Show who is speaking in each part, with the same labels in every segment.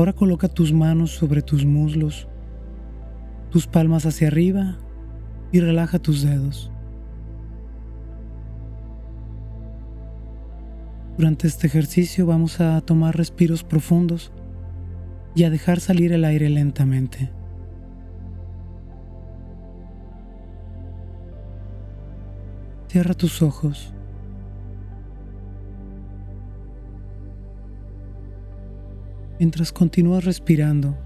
Speaker 1: Ahora coloca tus manos sobre tus muslos, tus palmas hacia arriba y relaja tus dedos. Durante este ejercicio vamos a tomar respiros profundos y a dejar salir el aire lentamente. Cierra tus ojos. Mientras continúas respirando,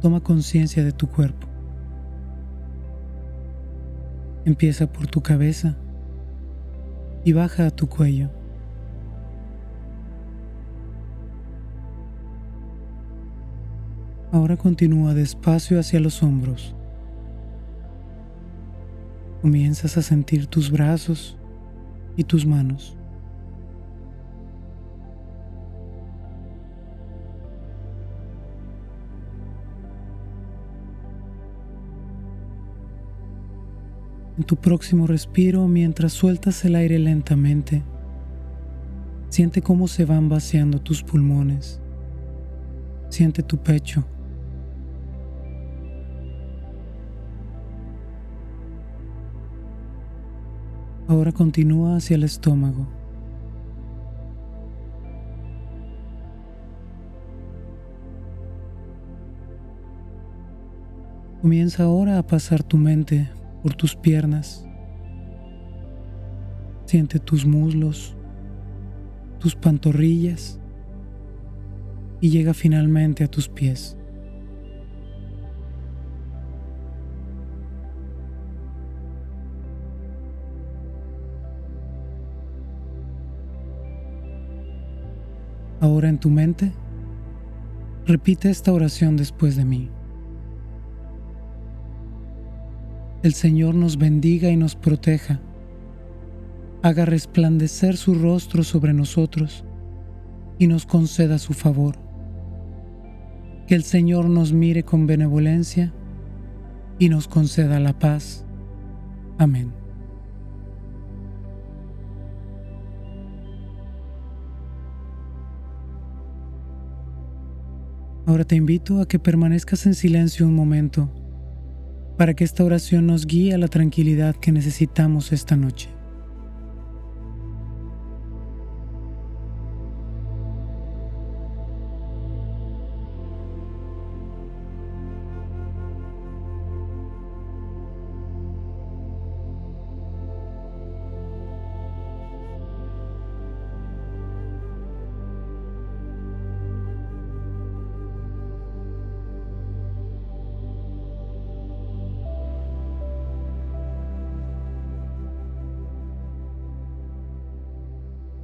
Speaker 1: toma conciencia de tu cuerpo. Empieza por tu cabeza y baja a tu cuello. Ahora continúa despacio hacia los hombros. Comienzas a sentir tus brazos y tus manos. En tu próximo respiro, mientras sueltas el aire lentamente, siente cómo se van vaciando tus pulmones. Siente tu pecho. Ahora continúa hacia el estómago. Comienza ahora a pasar tu mente por tus piernas. Siente tus muslos, tus pantorrillas y llega finalmente a tus pies. Ahora en tu mente, repite esta oración después de mí. El Señor nos bendiga y nos proteja, haga resplandecer su rostro sobre nosotros y nos conceda su favor. Que el Señor nos mire con benevolencia y nos conceda la paz. Amén. Ahora te invito a que permanezcas en silencio un momento para que esta oración nos guíe a la tranquilidad que necesitamos esta noche.